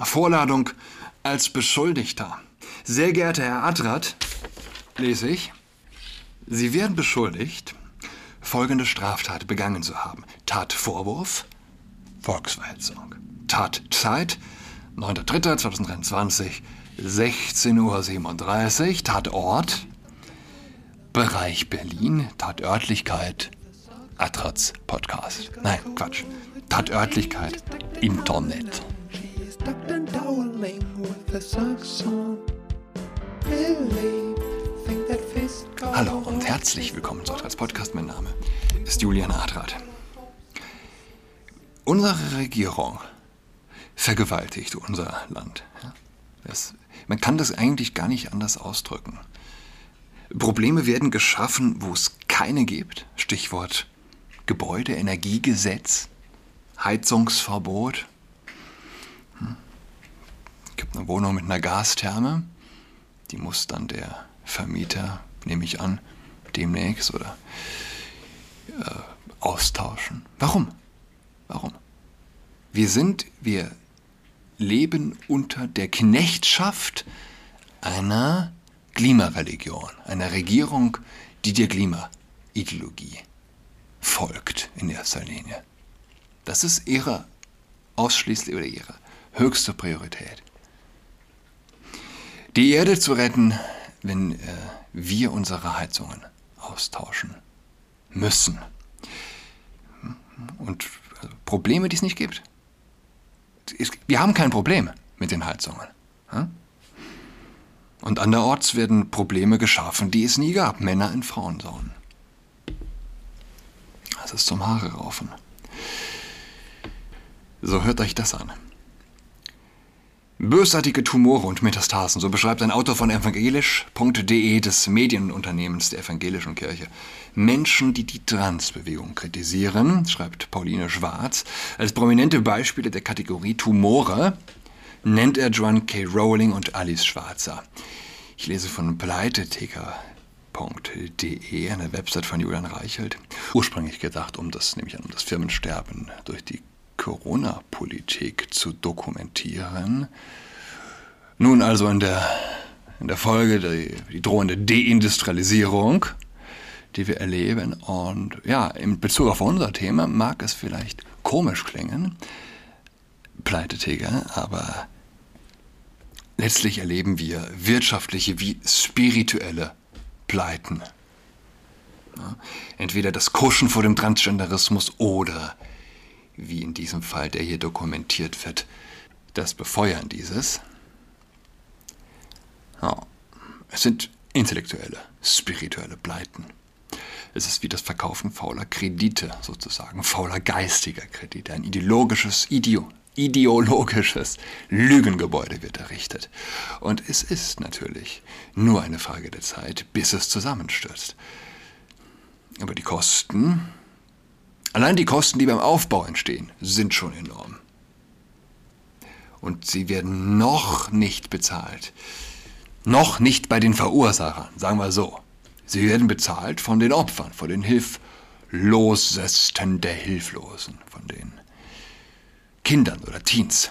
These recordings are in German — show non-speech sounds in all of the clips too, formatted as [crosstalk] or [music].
Vorladung als Beschuldigter. Sehr geehrter Herr Adrat, lese ich, Sie werden beschuldigt, folgende Straftat begangen zu haben. Tatvorwurf, Volksverhetzung. Tatzeit, 9.3.2023, 16.37 Uhr. Tatort, Bereich Berlin. Tatörtlichkeit, Atraz Podcast. Nein, Quatsch. Tatörtlichkeit, Internet. Hallo und herzlich willkommen zu Atraz Podcast. Mein Name ist Julian Adrat. Unsere Regierung vergewaltigt unser Land. Das, man kann das eigentlich gar nicht anders ausdrücken. Probleme werden geschaffen, wo es keine gibt. Stichwort Gebäude, Energiegesetz, Heizungsverbot. Hm. Es gibt eine Wohnung mit einer Gastherme. Die muss dann der Vermieter, nehme ich an, demnächst oder äh, austauschen. Warum? Warum? Wir sind, wir leben unter der Knechtschaft einer Klimareligion, einer Regierung, die der Klimaideologie folgt in erster Linie. Das ist ihre ausschließlich oder ihre höchste Priorität. Die Erde zu retten, wenn äh, wir unsere Heizungen austauschen müssen. Und also Probleme, die es nicht gibt. Wir haben kein Problem mit den Heizungen. Und anderorts werden Probleme geschaffen, die es nie gab. Männer in Frauenzonen. Das ist zum Haare raufen. So hört euch das an. Bösartige Tumore und Metastasen, so beschreibt ein Autor von evangelisch.de des Medienunternehmens der evangelischen Kirche. Menschen, die die Transbewegung kritisieren, schreibt Pauline Schwarz, als prominente Beispiele der Kategorie Tumore nennt er Joan K. Rowling und Alice Schwarzer. Ich lese von pleiteticker.de, einer Website von Julian Reichelt. Ursprünglich gedacht, um das, nämlich um das Firmensterben durch die Corona-Politik zu dokumentieren. Nun also in der, in der Folge die, die drohende Deindustrialisierung, die wir erleben. Und ja, in Bezug auf unser Thema mag es vielleicht komisch klingen, Pleitetiger, aber letztlich erleben wir wirtschaftliche wie spirituelle Pleiten. entweder das Kuschen vor dem Transgenderismus oder wie in diesem Fall, der hier dokumentiert wird, das Befeuern dieses. Ja, es sind intellektuelle, spirituelle Pleiten. Es ist wie das Verkaufen fauler Kredite, sozusagen, fauler geistiger Kredite. Ein ideologisches, Ideo, ideologisches Lügengebäude wird errichtet. Und es ist natürlich nur eine Frage der Zeit, bis es zusammenstürzt. Aber die Kosten Allein die Kosten, die beim Aufbau entstehen, sind schon enorm. Und sie werden noch nicht bezahlt. Noch nicht bei den Verursachern, sagen wir so. Sie werden bezahlt von den Opfern, von den Hilflosesten der Hilflosen, von den Kindern oder Teens.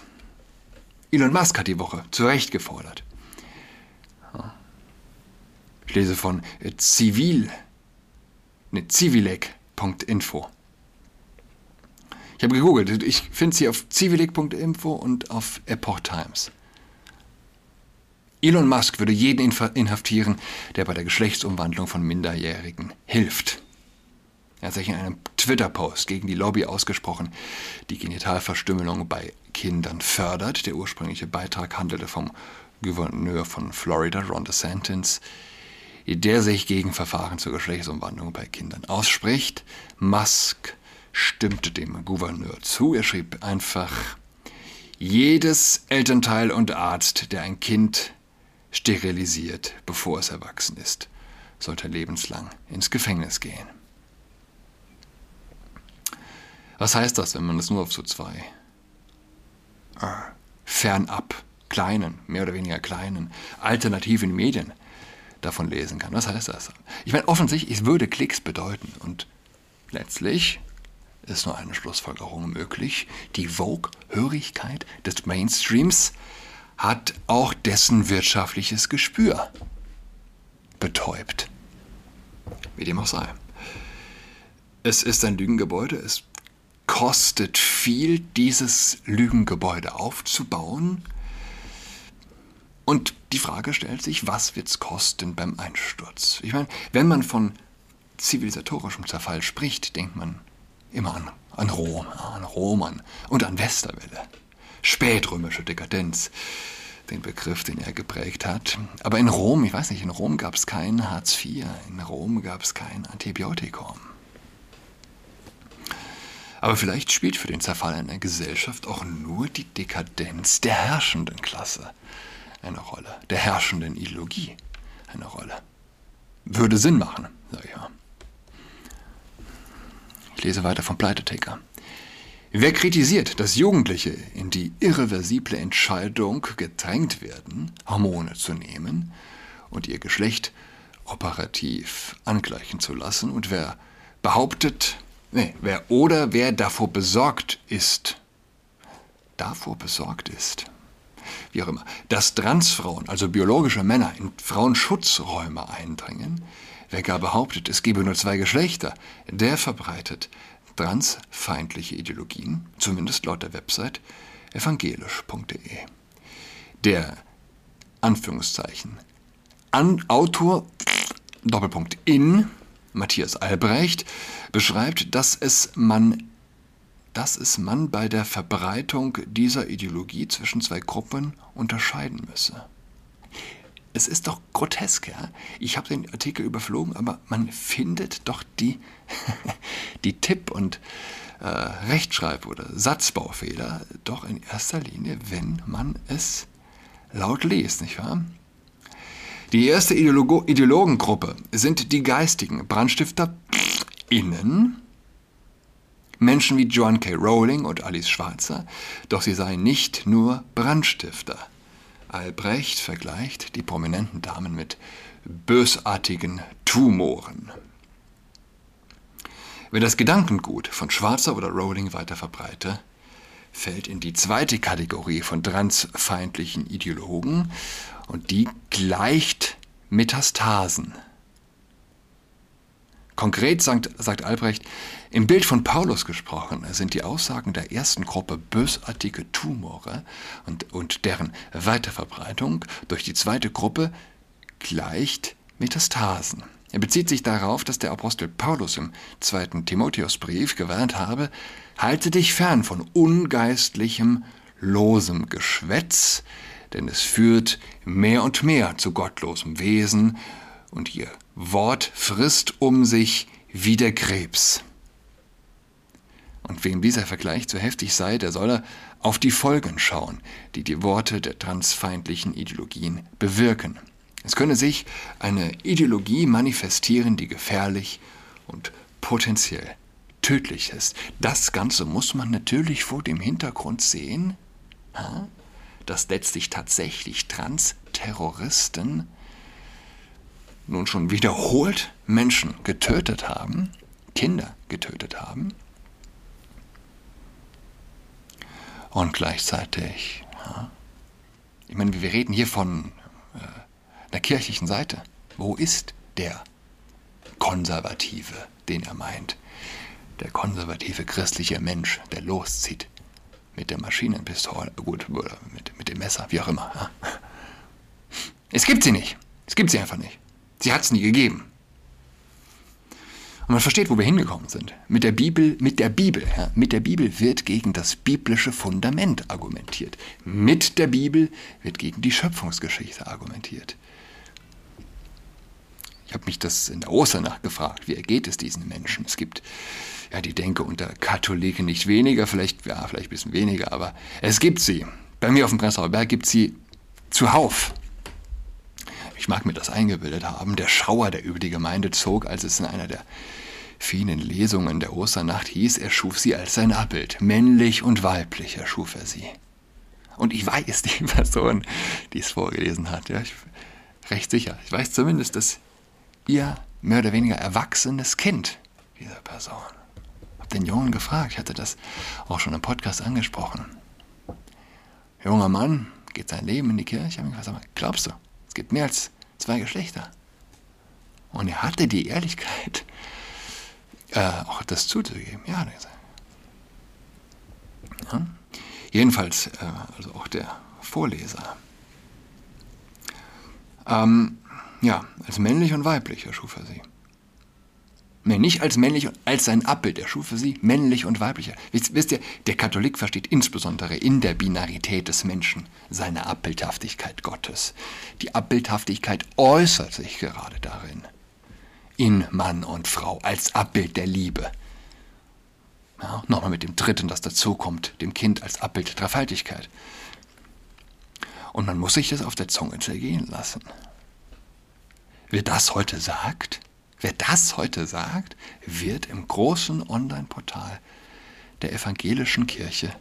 Elon Musk hat die Woche zu Recht gefordert. Ich lese von zivil, ne, civilec.info. Ich habe gegoogelt. Ich finde sie auf civilik.info und auf Epoch Times. Elon Musk würde jeden inhaftieren, der bei der Geschlechtsumwandlung von Minderjährigen hilft. Er hat sich in einem Twitter-Post gegen die Lobby ausgesprochen, die Genitalverstümmelung bei Kindern fördert. Der ursprüngliche Beitrag handelte vom Gouverneur von Florida, Ron DeSantis, der sich gegen Verfahren zur Geschlechtsumwandlung bei Kindern ausspricht. Musk stimmte dem Gouverneur zu. Er schrieb einfach, jedes Elternteil und Arzt, der ein Kind sterilisiert, bevor es erwachsen ist, sollte lebenslang ins Gefängnis gehen. Was heißt das, wenn man das nur auf so zwei äh, fernab kleinen, mehr oder weniger kleinen, alternativen Medien davon lesen kann? Was heißt das? Ich meine, offensichtlich, es würde Klicks bedeuten und letztlich ist nur eine Schlussfolgerung möglich. Die Vogue-Hörigkeit des Mainstreams hat auch dessen wirtschaftliches Gespür betäubt. Wie dem auch sei. Es ist ein Lügengebäude, es kostet viel, dieses Lügengebäude aufzubauen. Und die Frage stellt sich, was wird es kosten beim Einsturz? Ich meine, wenn man von zivilisatorischem Zerfall spricht, denkt man immer an, an Rom, an Roman und an Westerwelle. Spätrömische Dekadenz, den Begriff, den er geprägt hat. Aber in Rom, ich weiß nicht, in Rom gab es kein Hartz IV, in Rom gab es kein Antibiotikum. Aber vielleicht spielt für den Zerfall einer Gesellschaft auch nur die Dekadenz der herrschenden Klasse eine Rolle, der herrschenden Ideologie eine Rolle. Würde Sinn machen, sag ich mal. Lese weiter vom Pleitetaker. Wer kritisiert, dass Jugendliche in die irreversible Entscheidung gedrängt werden, Hormone zu nehmen und ihr Geschlecht operativ angleichen zu lassen, und wer behauptet, nee, wer oder wer davor besorgt ist, davor besorgt ist, wie auch immer, dass Transfrauen, also biologische Männer, in Frauenschutzräume eindringen, wer gar behauptet, es gebe nur zwei Geschlechter, der verbreitet transfeindliche Ideologien, zumindest laut der Website evangelisch.de. Der Anführungszeichen An Autor Doppelpunkt in Matthias Albrecht beschreibt, dass es man dass es man bei der Verbreitung dieser Ideologie zwischen zwei Gruppen unterscheiden müsse. Es ist doch grotesk, ja. Ich habe den Artikel überflogen, aber man findet doch die, [laughs] die Tipp- und äh, Rechtschreib- oder Satzbaufehler doch in erster Linie, wenn man es laut liest, nicht wahr? Die erste Ideologo Ideologengruppe sind die geistigen BrandstifterInnen, Menschen wie John K. Rowling und Alice Schwarzer, doch sie seien nicht nur Brandstifter. Albrecht vergleicht die prominenten Damen mit bösartigen Tumoren. Wer das Gedankengut von Schwarzer oder Rowling weiter verbreite, fällt in die zweite Kategorie von transfeindlichen Ideologen und die gleicht Metastasen. Konkret sagt, sagt Albrecht, im Bild von Paulus gesprochen sind die Aussagen der ersten Gruppe bösartige Tumore und, und deren Weiterverbreitung durch die zweite Gruppe gleicht Metastasen. Er bezieht sich darauf, dass der Apostel Paulus im zweiten Timotheusbrief gewarnt habe, halte dich fern von ungeistlichem, losem Geschwätz, denn es führt mehr und mehr zu gottlosem Wesen und ihr Wort frisst um sich wie der Krebs. Und wem dieser Vergleich zu heftig sei, der solle auf die Folgen schauen, die die Worte der transfeindlichen Ideologien bewirken. Es könne sich eine Ideologie manifestieren, die gefährlich und potenziell tödlich ist. Das Ganze muss man natürlich vor dem Hintergrund sehen, dass letztlich tatsächlich Transterroristen nun schon wiederholt Menschen getötet haben, Kinder getötet haben Und gleichzeitig, ja, ich meine, wir reden hier von äh, einer kirchlichen Seite. Wo ist der Konservative, den er meint? Der konservative christliche Mensch, der loszieht mit der Maschinenpistole, gut, oder mit, mit dem Messer, wie auch immer. Ja. Es gibt sie nicht. Es gibt sie einfach nicht. Sie hat es nie gegeben. Und man versteht, wo wir hingekommen sind. Mit der Bibel, mit der Bibel, ja, mit der Bibel wird gegen das biblische Fundament argumentiert. Mit der Bibel wird gegen die Schöpfungsgeschichte argumentiert. Ich habe mich das in der Osternacht gefragt, wie ergeht es diesen Menschen? Es gibt, ja, die denke unter Katholiken nicht weniger, vielleicht, ja, vielleicht ein bisschen weniger, aber es gibt sie. Bei mir auf dem Prenzlauer Berg gibt sie zuhauf. Ich mag mir das eingebildet haben. Der Schauer, der über die Gemeinde zog, als es in einer der vielen Lesungen der Osternacht hieß, er schuf sie als sein Abbild. Männlich und weiblich erschuf er sie. Und ich weiß, die Person, [laughs] die es vorgelesen hat, ja, ich, recht sicher. Ich weiß zumindest, dass ihr mehr oder weniger erwachsenes Kind dieser Person. den Jungen gefragt, ich hatte das auch schon im Podcast angesprochen. Junger Mann, geht sein Leben in die Kirche? Ich habe mich gefragt, glaubst du, gibt mehr als zwei Geschlechter? Und er hatte die Ehrlichkeit, äh, auch das zuzugeben. Ja, ja. Jedenfalls, äh, also auch der Vorleser. Ähm, ja, als männlich und weiblich erschuf er sie. Nee, nicht als männlich, als sein Abbild. Er schuf für sie männlich und weiblich. Wisst, wisst ihr, der Katholik versteht insbesondere in der Binarität des Menschen seine Abbildhaftigkeit Gottes. Die Abbildhaftigkeit äußert sich gerade darin. In Mann und Frau, als Abbild der Liebe. Ja, Nochmal mit dem dritten, das dazukommt, dem Kind als Abbild der Dreifaltigkeit. Und man muss sich das auf der Zunge zergehen lassen. Wer das heute sagt, Wer das heute sagt, wird im großen Online-Portal der evangelischen Kirche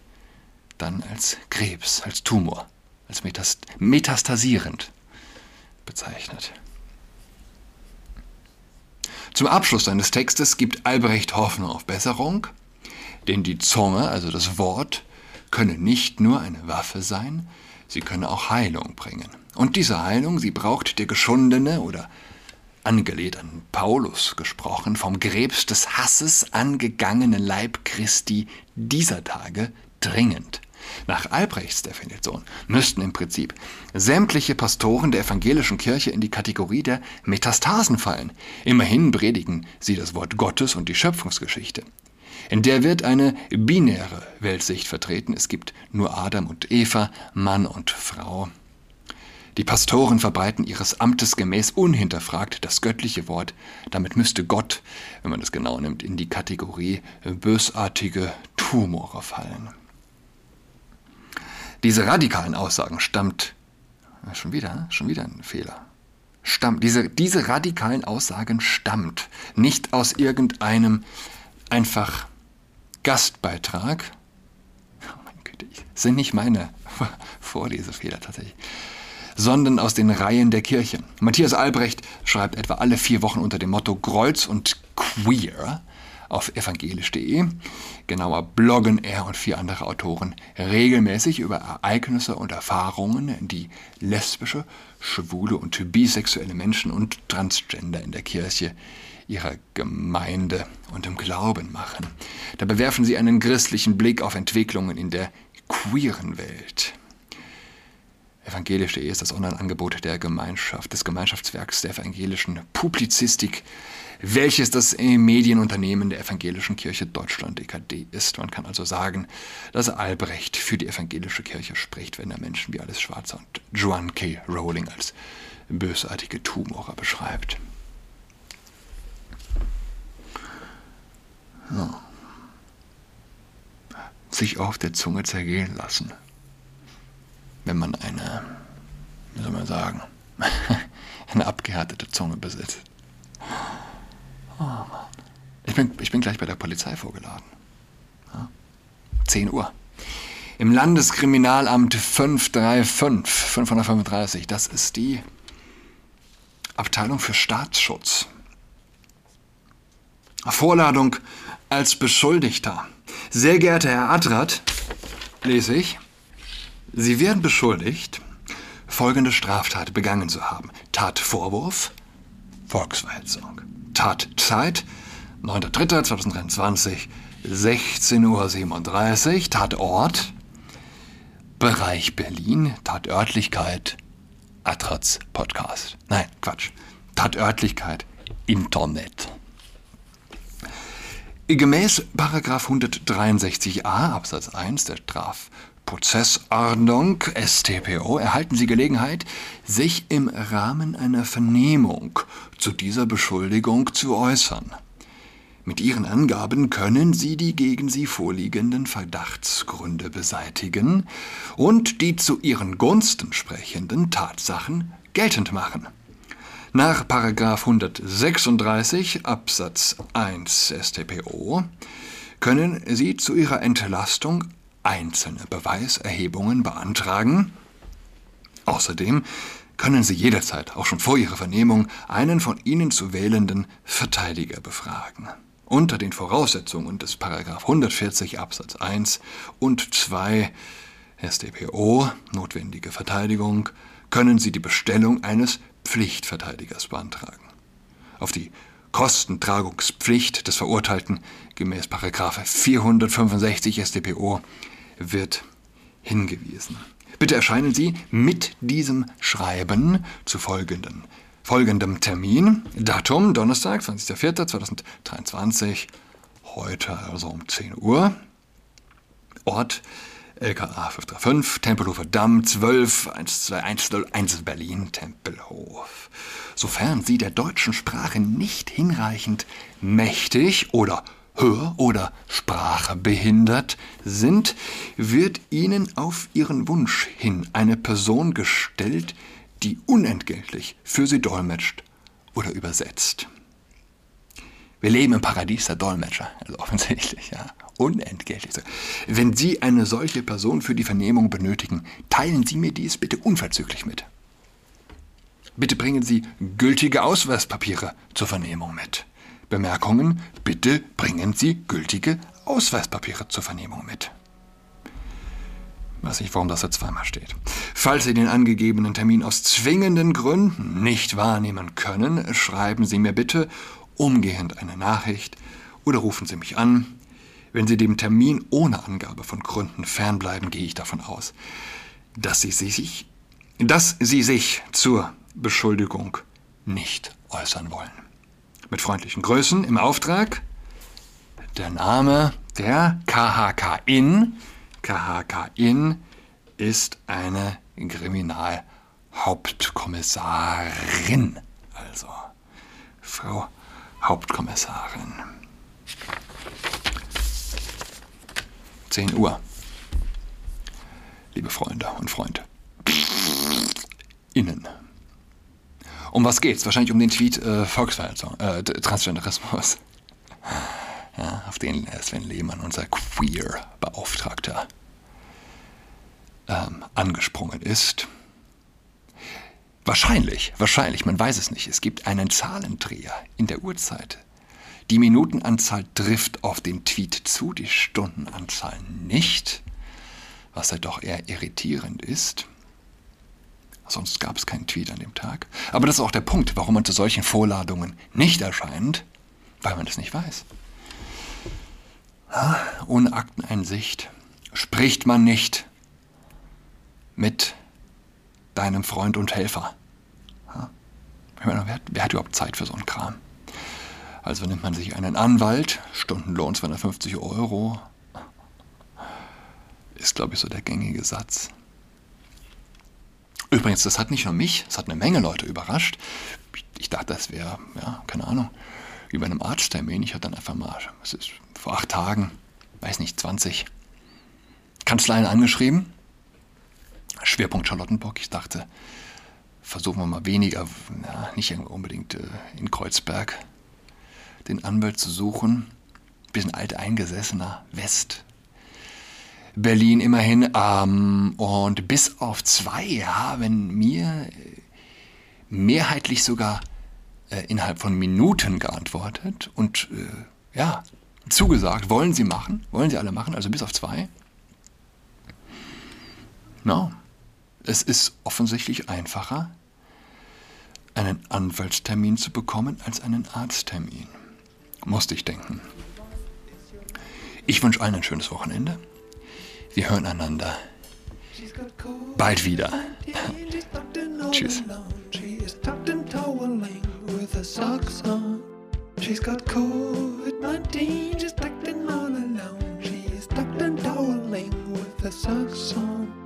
dann als Krebs, als Tumor, als metast metastasierend bezeichnet. Zum Abschluss seines Textes gibt Albrecht Hoffnung auf Besserung, denn die Zunge, also das Wort, könne nicht nur eine Waffe sein, sie könne auch Heilung bringen. Und diese Heilung, sie braucht der geschundene oder angelehnt an Paulus gesprochen, vom Krebs des Hasses angegangenen Leib Christi dieser Tage dringend. Nach Albrechts Definition müssten im Prinzip sämtliche Pastoren der evangelischen Kirche in die Kategorie der Metastasen fallen. Immerhin predigen sie das Wort Gottes und die Schöpfungsgeschichte. In der wird eine binäre Weltsicht vertreten. Es gibt nur Adam und Eva, Mann und Frau. Die Pastoren verbreiten ihres Amtes gemäß unhinterfragt das göttliche Wort. Damit müsste Gott, wenn man das genau nimmt, in die Kategorie bösartige Tumore fallen. Diese radikalen Aussagen stammt, schon wieder, schon wieder ein Fehler. Stammt, diese, diese radikalen Aussagen stammt nicht aus irgendeinem einfach Gastbeitrag. Oh mein Güte, sind nicht meine [laughs] Vorlesefehler tatsächlich sondern aus den Reihen der Kirche. Matthias Albrecht schreibt etwa alle vier Wochen unter dem Motto Kreuz und Queer auf evangelisch.de. Genauer bloggen er und vier andere Autoren regelmäßig über Ereignisse und Erfahrungen, die lesbische, schwule und bisexuelle Menschen und Transgender in der Kirche ihrer Gemeinde und im Glauben machen. Dabei werfen sie einen christlichen Blick auf Entwicklungen in der queeren Welt. Evangelisch.de ist das Online-Angebot der Gemeinschaft, des Gemeinschaftswerks der evangelischen Publizistik, welches das Medienunternehmen der Evangelischen Kirche Deutschland EKD ist. Man kann also sagen, dass Albrecht für die evangelische Kirche spricht, wenn er Menschen wie Alice Schwarzer und Joan K. Rowling als bösartige Tumorer beschreibt. So. Sich auf der Zunge zergehen lassen wenn man eine, wie soll man sagen, [laughs] eine abgehärtete Zunge besitzt. Oh Mann. Ich bin, ich bin gleich bei der Polizei vorgeladen. Ja. 10 Uhr. Im Landeskriminalamt 535, 535, das ist die Abteilung für Staatsschutz. Vorladung als Beschuldigter. Sehr geehrter Herr Adrat, lese ich, Sie werden beschuldigt, folgende Straftat begangen zu haben. Tatvorwurf, Volksverhetzung. Tatzeit, 9.3.2023, 16.37 Uhr. Tatort, Bereich Berlin. Tatörtlichkeit, Atraz Podcast. Nein, Quatsch. Tatörtlichkeit, Internet. Gemäß 163a Absatz 1 der Straf Prozessordnung StPO erhalten Sie Gelegenheit, sich im Rahmen einer Vernehmung zu dieser Beschuldigung zu äußern. Mit Ihren Angaben können Sie die gegen Sie vorliegenden Verdachtsgründe beseitigen und die zu Ihren Gunsten sprechenden Tatsachen geltend machen. Nach 136 Absatz 1 StPO können Sie zu Ihrer Entlastung einzelne Beweiserhebungen beantragen. Außerdem können Sie jederzeit, auch schon vor Ihrer Vernehmung, einen von Ihnen zu wählenden Verteidiger befragen. unter den Voraussetzungen des Paragraph 140 Absatz 1 und 2 StPO, notwendige Verteidigung, können Sie die Bestellung eines Pflichtverteidigers beantragen. Auf die Kostentragungspflicht des Verurteilten gemäß 465 StPO wird hingewiesen. Bitte erscheinen Sie mit diesem Schreiben zu folgenden, folgendem Termin. Datum Donnerstag, 20.04.2023, heute also um 10 Uhr. Ort LKA 535, Tempelhofer Damm 12 12101 Berlin, Tempelhof. Sofern Sie der deutschen Sprache nicht hinreichend mächtig oder hör- oder sprachbehindert sind, wird Ihnen auf Ihren Wunsch hin eine Person gestellt, die unentgeltlich für Sie dolmetscht oder übersetzt. Wir leben im Paradies der Dolmetscher, also offensichtlich, ja unentgeltlich. Wenn Sie eine solche Person für die Vernehmung benötigen, teilen Sie mir dies bitte unverzüglich mit. Bitte bringen Sie gültige Ausweispapiere zur Vernehmung mit. Bemerkungen, bitte bringen Sie gültige Ausweispapiere zur Vernehmung mit. Weiß nicht, warum das da zweimal steht. Falls Sie den angegebenen Termin aus zwingenden Gründen nicht wahrnehmen können, schreiben Sie mir bitte umgehend eine Nachricht oder rufen Sie mich an. Wenn Sie dem Termin ohne Angabe von Gründen fernbleiben, gehe ich davon aus, dass Sie sich, dass Sie sich zur Beschuldigung nicht äußern wollen. Mit freundlichen Grüßen im Auftrag der Name der KHK in. KHK in ist eine Kriminalhauptkommissarin. Also Frau Hauptkommissarin. 10 Uhr. Liebe Freunde und Freunde. Innen. Um was geht's? Wahrscheinlich um den Tweet äh, Volksverhetzung, äh, Transgenderismus. [laughs] Ja, auf den Sven Lehmann, unser Queer-Beauftragter, ähm, angesprungen ist. Wahrscheinlich, wahrscheinlich, man weiß es nicht. Es gibt einen Zahlendreher in der Uhrzeit. Die Minutenanzahl trifft auf den Tweet zu, die Stundenanzahl nicht, was ja doch eher irritierend ist. Sonst gab es keinen Tweet an dem Tag. Aber das ist auch der Punkt, warum man zu solchen Vorladungen nicht erscheint, weil man das nicht weiß. Ohne Akteneinsicht spricht man nicht mit deinem Freund und Helfer. Ich meine, wer, wer hat überhaupt Zeit für so einen Kram? Also nimmt man sich einen Anwalt, Stundenlohn 250 Euro, ist, glaube ich, so der gängige Satz. Übrigens, das hat nicht nur mich, es hat eine Menge Leute überrascht. Ich dachte, das wäre, ja, keine Ahnung, wie bei einem Arzttermin. Ich hatte dann einfach mal, es ist vor acht Tagen, weiß nicht, 20 Kanzleien angeschrieben. Schwerpunkt Charlottenburg. Ich dachte, versuchen wir mal weniger, ja, nicht unbedingt äh, in Kreuzberg, den Anwalt zu suchen. Bisschen alteingesessener West. Berlin immerhin. Ähm, und bis auf zwei haben mir mehrheitlich sogar äh, innerhalb von Minuten geantwortet und äh, ja, zugesagt, wollen sie machen, wollen sie alle machen, also bis auf zwei. No. Es ist offensichtlich einfacher, einen Anwaltstermin zu bekommen als einen Arzttermin musste ich denken. Ich wünsche allen ein schönes Wochenende. Wir hören einander bald wieder. Tschüss. She's got COVID-19, she's tucked in all alone. She's tucked and toweling with her socks on.